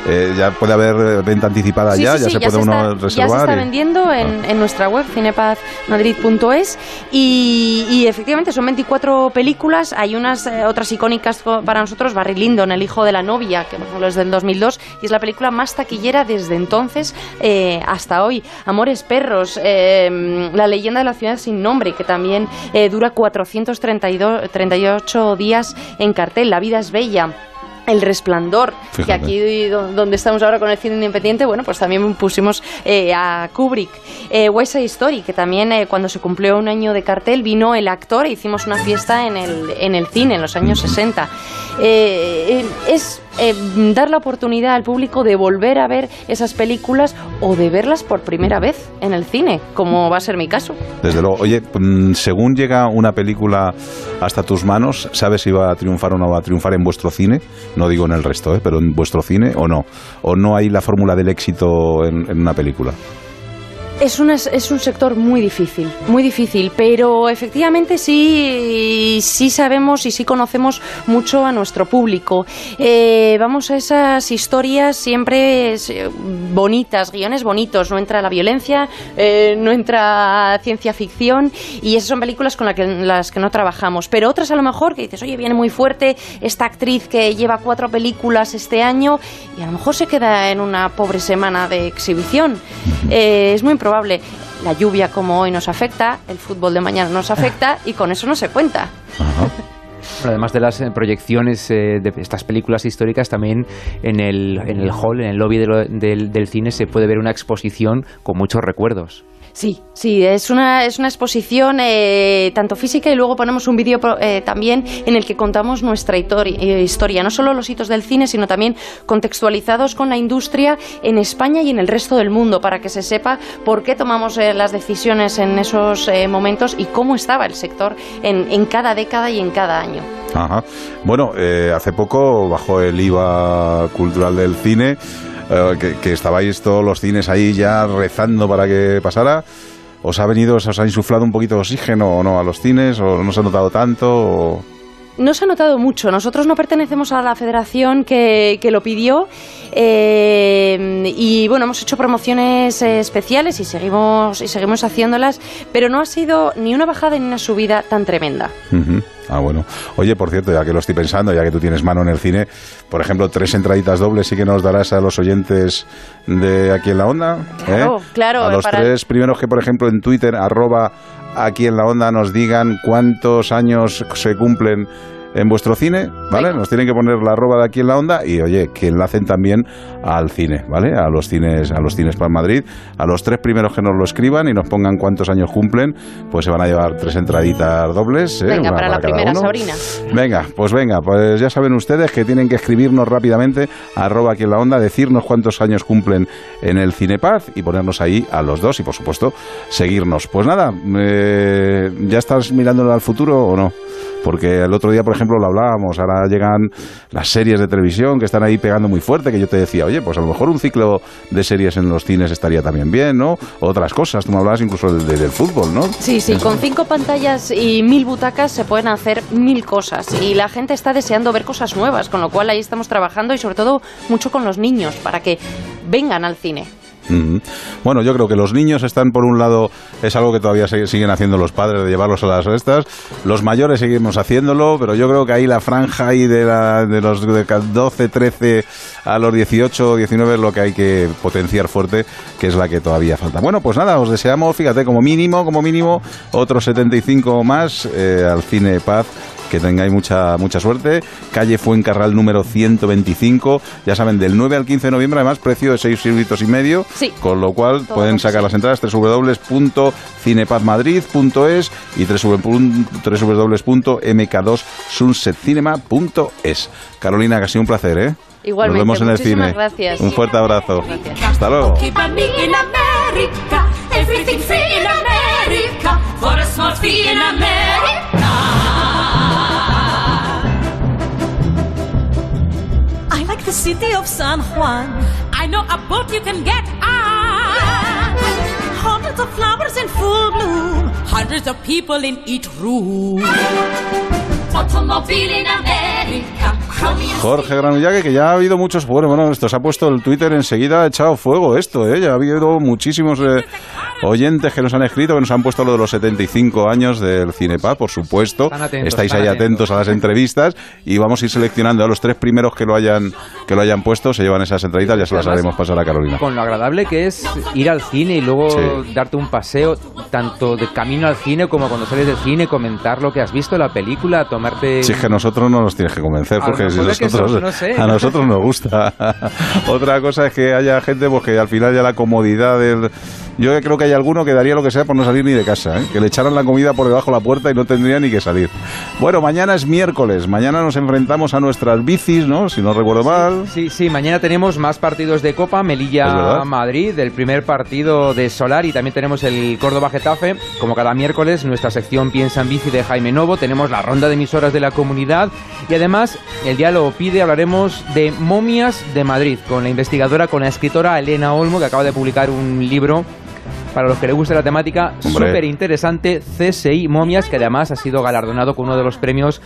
eh, ya puede haber venta anticipada Sí, ya, sí, ya sí, se puede se uno está, Ya se reservar. está y- vendiendo en, en nuestra web, cinepazmadrid.es. Y, y efectivamente son 24 películas. Hay unas eh, otras icónicas para nosotros. Barry Lyndon, El hijo de la novia, que por ejemplo es del 2002 y es la película más taquillera desde entonces eh, hasta hoy. Amores perros, eh, La leyenda de la ciudad sin nombre, que también eh, dura 438 días en cartel. La vida es bella. El Resplandor, que aquí do- donde estamos ahora con el cine independiente, bueno, pues también pusimos eh, a Kubrick. Eh, West Side Story, que también eh, cuando se cumplió un año de cartel vino el actor e hicimos una fiesta en el, en el cine en los años 60. Eh, eh, es eh, dar la oportunidad al público de volver a ver esas películas o de verlas por primera vez en el cine, como va a ser mi caso. Desde luego. Oye, mm, según llega una película hasta tus manos, ¿sabes si va a triunfar o no va a triunfar en vuestro cine? No digo en el resto, ¿eh? pero en vuestro cine o no. ¿O no hay la fórmula del éxito en, en una película? Es, una- es un sector muy difícil, muy difícil, pero efectivamente sí, sí sabemos y sí conocemos mucho a nuestro público. Eh, vamos a esas historias siempre eh, bonitas, guiones bonitos, no entra la violencia, eh, no entra ciencia ficción y esas son películas con la que- las que no trabajamos. Pero otras a lo mejor que dices, oye, viene muy fuerte esta actriz que lleva cuatro películas este año y a lo mejor se queda en una pobre semana de exhibición. Eh, es muy improbable. La lluvia como hoy nos afecta, el fútbol de mañana nos afecta *laughs* y con eso no se cuenta. Bueno, además de las eh, proyecciones eh, de estas películas históricas, también en el, en el hall, en el lobby de lo- del, del cine, se puede ver una exposición con muchos recuerdos. Sí, sí, es una, es una exposición eh, tanto física y luego ponemos un vídeo eh, también en el que contamos nuestra eh, historia, no solo los hitos del cine, sino también contextualizados con la industria en España y en el resto del mundo, para que se sepa por qué tomamos eh, las decisiones en esos momentos y cómo estaba el sector en, en cada década y en cada año. Ajá. Bueno, hace poco bajó el IVA cultural del cine, eh, que, que estabais todos los cines ahí ya rezando para que pasara. ¿Os ha venido, os ha insuflado un poquito de oxígeno o no a los cines? ¿O no se ha notado tanto? o- No se ha notado mucho. Nosotros no pertenecemos a la federación que, que lo pidió eh, y bueno, hemos hecho promociones eh, especiales y seguimos, y seguimos haciéndolas, pero no ha sido ni una bajada ni una subida tan tremenda. Ujú. Ah, bueno. Oye, por cierto, ya que lo estoy pensando, ya que tú tienes mano en el cine, por ejemplo, tres entraditas dobles sí que nos darás a los oyentes de aquí en la onda. ¿eh? Claro, claro, A los para- tres primeros que, por ejemplo, en Twitter, arroba aquí en la onda, nos digan cuántos años se cumplen en vuestro cine, ¿vale? Nos tienen que poner la arroba de aquí en la onda y, oye, que enlacen también al cine, ¿vale? A los cines, a los cines para Madrid. A los tres primeros que nos lo escriban y nos pongan cuántos años cumplen, pues se van a llevar tres entraditas dobles. ¿eh? Venga, para la primera, uno. Sabrina. Venga, pues venga, pues ya saben ustedes que tienen que escribirnos rápidamente, arroba aquí en la onda, decirnos cuántos años cumplen en el Cinepaz y ponernos ahí a los dos y por supuesto seguirnos. Pues nada, eh, ¿ya estás mirándolo al futuro o no? porque el otro día, por ejemplo, lo hablábamos, ahora llegan las series de televisión que están ahí pegando muy fuerte, que yo te decía, oye, pues a lo mejor un ciclo de series en los cines estaría también bien, ¿no? Otras cosas, tú me hablabas incluso de- de- del fútbol, ¿no? Sí, sí, con cinco pantallas y mil butacas se pueden hacer mil cosas y la gente está deseando ver cosas nuevas, con lo cual ahí estamos trabajando y sobre todo mucho con los niños para que vengan al cine. Bueno, yo creo que los niños están, por un lado, es algo que todavía siguen haciendo los padres de llevarlos a las estas. Los mayores seguimos haciéndolo, pero yo creo que ahí la franja ahí de los de 12, 13 a los 18, 19 es lo que hay que potenciar fuerte, que es la que todavía falta. Bueno, pues nada, os deseamos, fíjate, como mínimo, como mínimo, otros 75 más eh, al Cine Paz que tengáis mucha mucha suerte. Calle Fuencarral número 125. Ya saben, del 9 al 15 de noviembre, además, precio de 6 euritos y medio. Sí. Con lo cual Todo pueden sacar sí. las entradas www.cinepazmadrid.es y www.mk2sunsetcinema.es. Carolina, que ha sido un placer, ¿eh? Igualmente, Nos vemos en el cine. gracias. Un fuerte abrazo. Hasta luego. Keep on me in America. Everything free in America. For a small fee in America. The city of San Juan. I know a boat you can get on. Hundreds of flowers in full bloom. Hundreds of people in each room. Automobile in America. Jorge Granullague, que ya ha habido muchos. Bueno, bueno, esto se ha puesto el Twitter enseguida, ha echado fuego esto, ¿eh? Ya ha habido muchísimos eh, oyentes que nos han escrito, que nos han puesto lo de los 75 años del Cinepaz, por supuesto. Atentos, Estáis ahí atentos. atentos a las entrevistas y vamos a ir seleccionando a los tres primeros que lo hayan que lo hayan puesto, se llevan esas entraditas, ya se las haremos pasar a Carolina. Con lo agradable que es ir al cine y luego Sí. darte un paseo, tanto de camino al cine como cuando sales del cine, comentar lo que has visto, la película, tomarte... Si es que nosotros no nos tienes que convencer, porque si mejor es que nosotros, no sé. a nosotros nos gusta. *laughs* Otra cosa es que haya gente pues, que al final ya la comodidad del... Yo creo que hay alguno que daría lo que sea por no salir ni de casa, ¿eh? que le echaran la comida por debajo de la puerta y no tendría ni que salir. Bueno, mañana es miércoles, mañana nos enfrentamos a nuestras bicis, ¿no? Si no recuerdo mal. Sí, sí, mañana tenemos más partidos de Copa, Es verdad. Melilla-Madrid, el primer partido de Solar y también tenemos el Córdoba-Getafe. Como cada miércoles, nuestra sección Piensa en Bici de Jaime Novo, tenemos la ronda de emisoras de la comunidad y además, el día lo pide, hablaremos de momias de Madrid con la investigadora, con la escritora Elena Olmo, que acaba de publicar un libro para los que les guste la temática, súper interesante, CSI Momias, que además ha sido galardonado con uno de los premios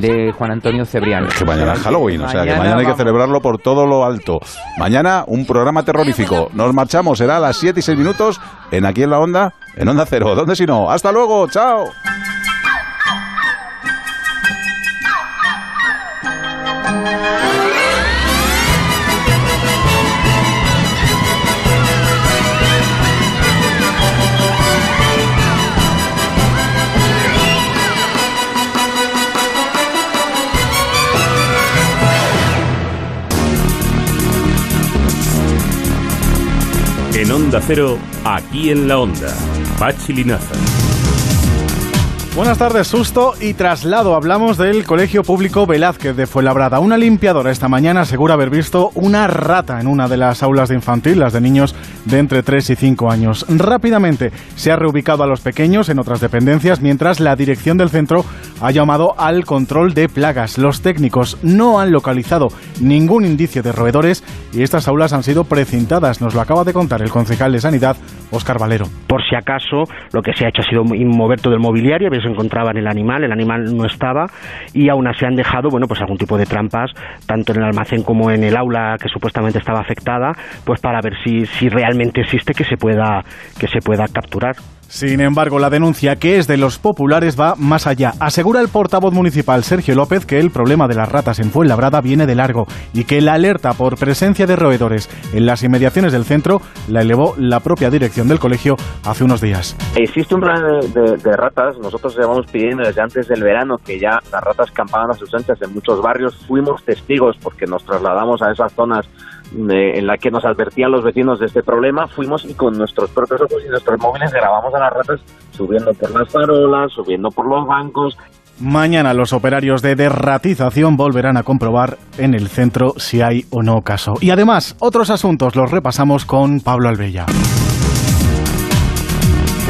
de Juan Antonio Cebrián. Que mañana es Halloween, o sea que Mañana hay que celebrarlo por todo lo alto. Mañana un programa terrorífico. Nos marchamos, será a las 7 y 6 minutos en Aquí en la Onda, en Onda Cero. ¿Dónde si no? Hasta luego, chao. En Onda Cero, aquí en la Onda, Pachi Linaza. Buenas tardes, susto y traslado. Hablamos del Colegio Público Velázquez de Fuenlabrada. Una limpiadora esta mañana asegura haber visto una rata en una de las aulas de infantil, las de niños de entre 3 y 5 años. Rápidamente se ha reubicado a los pequeños en otras dependencias, mientras la dirección del centro ha llamado al control de plagas. Los técnicos no han localizado ningún indicio de roedores y estas aulas han sido precintadas. Nos lo acaba de contar el concejal de Sanidad, Óscar Valero. Por si acaso, lo que se ha hecho ha sido mover todo el mobiliario, si encontraban el animal, el animal no estaba y aún así han dejado, bueno, pues algún tipo de trampas, tanto en el almacén como en el aula que supuestamente estaba afectada, pues para ver si, si realmente existe que se pueda, que se pueda capturar. Sin embargo, la denuncia que es de los populares va más allá. Asegura el portavoz municipal Sergio López que el problema de las ratas en Fuenlabrada viene de largo y que la alerta por presencia de roedores en las inmediaciones del centro la elevó la propia dirección del colegio hace unos días. Existe un plan de, de- de ratas, nosotros llevamos pidiendo desde antes del verano que ya las ratas campaban a sus anchas en muchos barrios, fuimos testigos porque nos trasladamos a esas zonas en las que nos advertían los vecinos de este problema, fuimos y con nuestros propios ojos y nuestros móviles grabamos a las ratas subiendo por las farolas, subiendo por los bancos, Mañana los operarios de derratización volverán a comprobar en el centro si hay o no caso. Y además, otros asuntos los repasamos con Pablo Albella.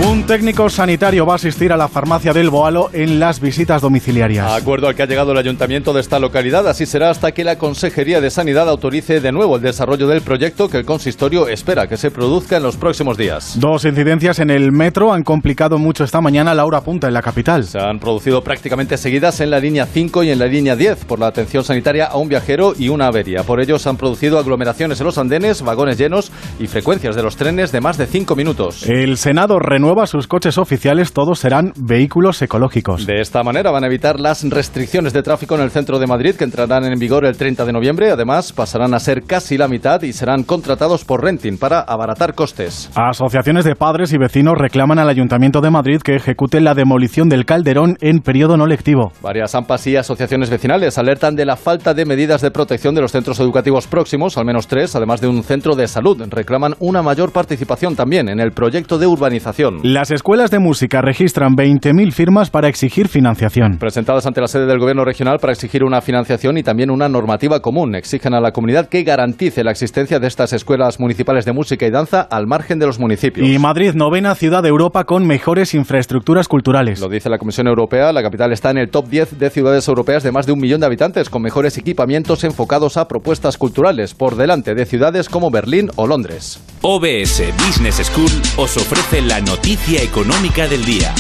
Un técnico sanitario va a asistir a la farmacia del Boalo en las visitas domiciliarias. Acuerdo al que ha llegado el ayuntamiento de esta localidad, así será hasta que la Consejería de Sanidad autorice de nuevo el desarrollo del proyecto que el consistorio espera que se produzca en los próximos días. Dos incidencias en el metro han complicado mucho esta mañana la hora punta en la capital. Se han producido prácticamente seguidas en la línea 5 y en la línea 10 por la atención sanitaria a un viajero y una avería. Por ello se han producido aglomeraciones en los andenes, vagones llenos y frecuencias de los trenes de más de 5 minutos. El Senado renueva sus coches oficiales, todos serán vehículos ecológicos. De esta manera van a evitar las restricciones de tráfico en el centro de Madrid que entrarán en vigor el 30 de noviembre. Además, pasarán a ser casi la mitad y serán contratados por renting para abaratar costes. Asociaciones de padres y vecinos reclaman al Ayuntamiento de Madrid que ejecute la demolición del Calderón en periodo no lectivo. Varias AMPAs y asociaciones vecinales alertan de la falta de medidas de protección de los centros educativos próximos, al menos tres, además de un centro de salud. Reclaman una mayor participación también en el proyecto de urbanización. Las escuelas de música registran 20.000 firmas para exigir financiación. Presentadas ante la sede del Gobierno regional para exigir una financiación y también una normativa común. Exigen a la comunidad que garantice la existencia de estas escuelas municipales de música y danza al margen de los municipios. Y Madrid, novena ciudad de Europa con mejores infraestructuras culturales. Lo dice la Comisión Europea. La capital está en el top 10 de ciudades europeas de más de un millón de habitantes, con mejores equipamientos enfocados a propuestas culturales, por delante de ciudades como Berlín o Londres. OBS Business School os ofrece la noticia económica del día.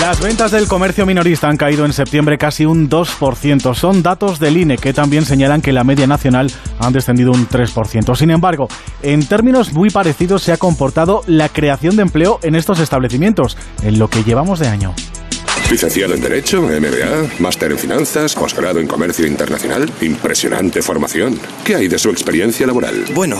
Las ventas del comercio minorista han caído en septiembre casi un 2%. Son datos del INE que también señalan que la media nacional han descendido un 3%. Sin embargo, en términos muy parecidos se ha comportado la creación de empleo en estos establecimientos en lo que llevamos de año. Licenciado en Derecho, MBA, máster en Finanzas, posgrado en Comercio Internacional. Impresionante formación. ¿Qué hay de su experiencia laboral? Bueno,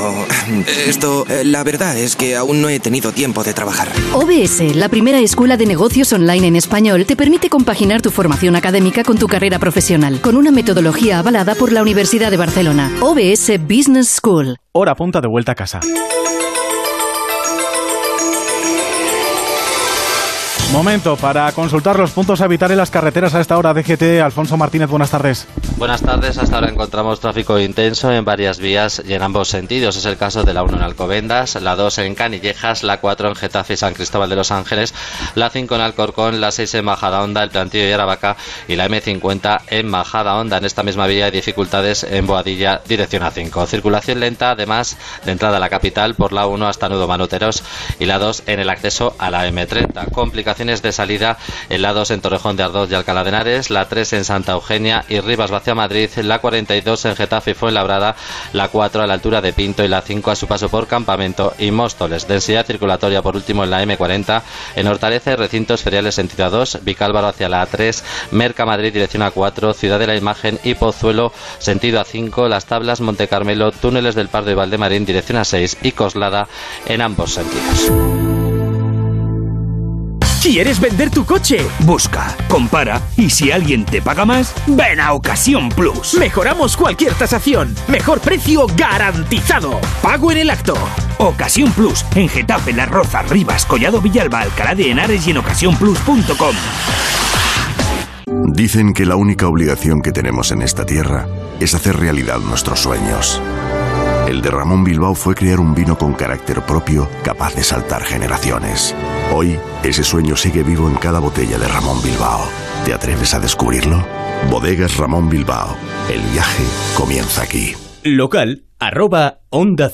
esto, eh, la verdad es que aún no he tenido tiempo de trabajar. OBS, la primera escuela de negocios online en español, te permite compaginar tu formación académica con tu carrera profesional, con una metodología avalada por la Universidad de Barcelona. OBS Business School. Hora punta de vuelta a casa. Momento para consultar los puntos a evitar en las carreteras a esta hora. DGT, Alfonso Martínez, buenas tardes. Buenas tardes. Hasta ahora encontramos tráfico intenso en varias vías y en ambos sentidos. Es el caso de la 1 en Alcobendas, la 2 en Canillejas, la 4 en Getafe y San Cristóbal de los Ángeles, la 5 en Alcorcón, la 6 en Majadahonda, el Plantillo y Aravaca y la M50 en Majadahonda. En esta misma vía hay dificultades en Boadilla, dirección A5. Circulación lenta, además, de entrada a la capital por la 1 hasta Nudo Manuteros y la 2 en el acceso a la M30. De salida en la 2 en Torrejón de Ardoz y Alcalá de Henares, la 3 en Santa Eugenia y Rivas hacia Madrid, la 42 en Getafe y Fuenlabrada, la 4 a la altura de Pinto y la 5 a su paso por Campamento y Móstoles. Densidad circulatoria por último en la M40, en Hortaleza y recintos feriales sentido 2, Vicálvaro hacia la A3, Merca Madrid dirección A4, Ciudad de la Imagen y Pozuelo sentido A5, Las Tablas, Monte Carmelo, túneles del Pardo y Valdemarín dirección A6 y Coslada en ambos sentidos. ¿Quieres vender tu coche? Busca, compara y si alguien te paga más, ven a Ocasión Plus. Mejoramos cualquier tasación. Mejor precio garantizado. Pago en el acto. Ocasión Plus en Getafe, Las Rozas, Rivas, Collado Villalba, Alcalá de Henares y en ocasiónplus.com. Dicen que la única obligación que tenemos en esta tierra es hacer realidad nuestros sueños. El de Ramón Bilbao fue crear un vino con carácter propio capaz de saltar generaciones. Hoy, ese sueño sigue vivo en cada botella de Ramón Bilbao. ¿Te atreves a descubrirlo? Bodegas Ramón Bilbao. El viaje comienza aquí. Local onda.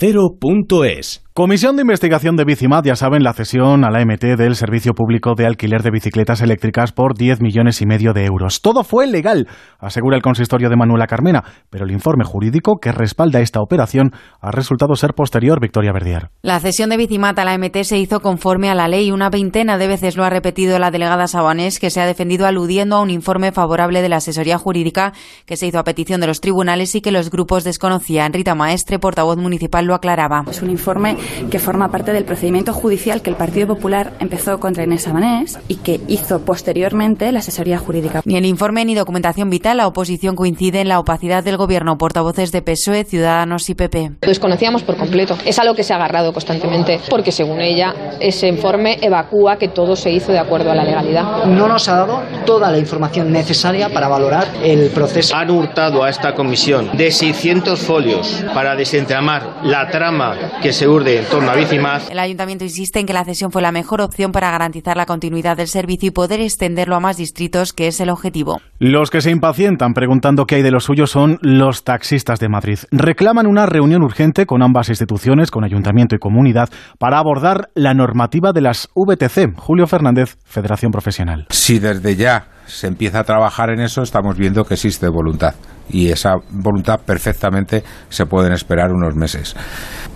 Comisión de Investigación de Bicimat, ya saben, la cesión a la MT del Servicio Público de Alquiler de Bicicletas Eléctricas por 10 millones y medio de euros. Todo fue legal, asegura el consistorio de Manuela Carmena, pero el informe jurídico que respalda esta operación ha resultado ser posterior, Victoria Verdier. La cesión de Bicimat a la MT se hizo conforme a la ley. Una veintena de veces lo ha repetido la delegada Sabanés, que se ha defendido aludiendo a un informe favorable de la asesoría jurídica que se hizo a petición de los tribunales y que los grupos desconocían. Rita Maestre, portavoz municipal, lo aclaraba. Es un informe que forma parte del procedimiento judicial que el Partido Popular empezó contra Inés Sabanés y que hizo posteriormente la asesoría jurídica. Ni el informe ni documentación vital, la oposición coincide en la opacidad del gobierno. Portavoces de PSOE, Ciudadanos y PP. Lo desconocíamos por completo. Es a lo que se ha agarrado constantemente, porque según ella, ese informe evacúa que todo se hizo de acuerdo a la legalidad. No nos ha dado toda la información necesaria para valorar el proceso. Han hurtado a esta comisión de 600 folios para desentramar la trama que se urde en torno a bici más. El ayuntamiento insiste en que la cesión fue la mejor opción para garantizar la continuidad del servicio y poder extenderlo a más distritos, que es el objetivo. Los que se impacientan preguntando qué hay de lo suyo son los taxistas de Madrid. Reclaman una reunión urgente con ambas instituciones, con ayuntamiento y comunidad, para abordar la normativa de las VTC. Julio Fernández, Federación Profesional. Si desde ya se empieza a trabajar en eso, estamos viendo que existe voluntad. Y esa voluntad perfectamente se pueden esperar unos meses.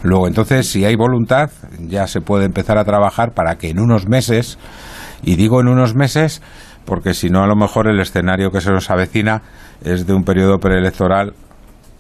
Luego, entonces, si hay voluntad, ya se puede empezar a trabajar para que en unos meses, y digo en unos meses, porque si no, a lo mejor el escenario que se nos avecina es de un periodo preelectoral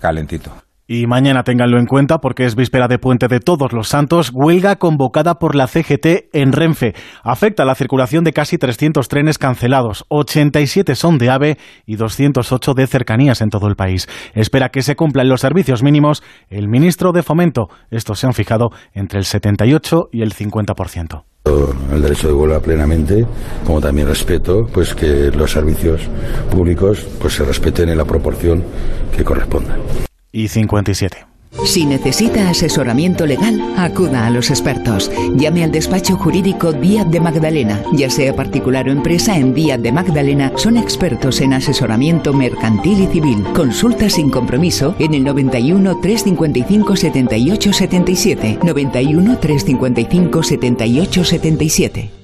calentito. Y mañana ténganlo en cuenta porque es víspera de Puente de Todos los Santos, huelga convocada por la CGT en Renfe. Afecta la circulación de casi 300 trenes cancelados, 87 son de AVE y 208 de cercanías en todo el país. Espera que se cumplan los servicios mínimos el ministro de Fomento. Estos se han fijado entre el 78 y el 50% el derecho de huelga plenamente, como también respeto pues que los servicios públicos pues se respeten en la proporción que corresponda y 57. Si necesita asesoramiento legal, acuda a los expertos. Llame al despacho jurídico Díaz de Magdalena. Ya sea particular o empresa, en Díaz de Magdalena son expertos en asesoramiento mercantil y civil. Consulta sin compromiso en el 91 355 78 77. 91 355 78 77.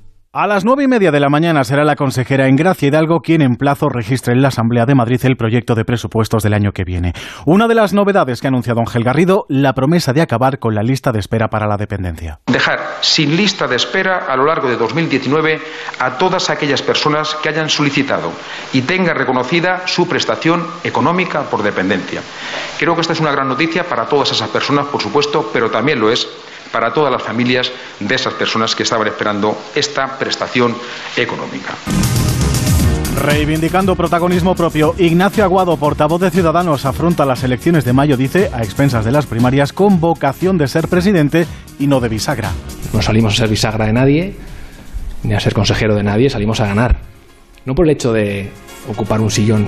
A las nueve y media de la mañana será la consejera Engracia Hidalgo quien en plazo registre en la Asamblea de Madrid el proyecto de presupuestos del año que viene. Una de las novedades que ha anunciado Ángel Garrido, la promesa de acabar con la lista de espera para la dependencia. Dejar sin lista de espera a lo largo de 2019 a todas aquellas personas que hayan solicitado y tenga reconocida su prestación económica por dependencia. Creo que esta es una gran noticia para todas esas personas, por supuesto, pero también lo es para todas las familias de esas personas que estaban esperando esta prestación económica. Reivindicando protagonismo propio, Ignacio Aguado, portavoz de Ciudadanos, afronta las elecciones de mayo, dice, a expensas de las primarias, con vocación de ser presidente y no de bisagra. No salimos a ser bisagra de nadie, ni a ser consejero de nadie, salimos a ganar. No por el hecho de ocupar un sillón,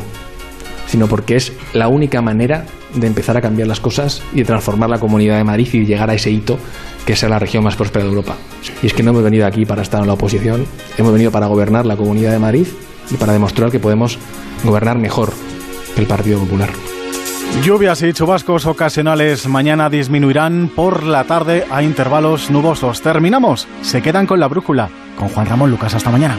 sino porque es la única manera de empezar a cambiar las cosas y de transformar la comunidad de Madrid y llegar a ese hito que sea la región más próspera de Europa. Y es que no hemos venido aquí para estar en la oposición, hemos venido para gobernar la comunidad de Madrid y para demostrar que podemos gobernar mejor que el Partido Popular. Lluvias y chubascos ocasionales mañana disminuirán por la tarde a intervalos nubosos. Terminamos. Se quedan con la brújula. Con Juan Ramón Lucas. Hasta mañana.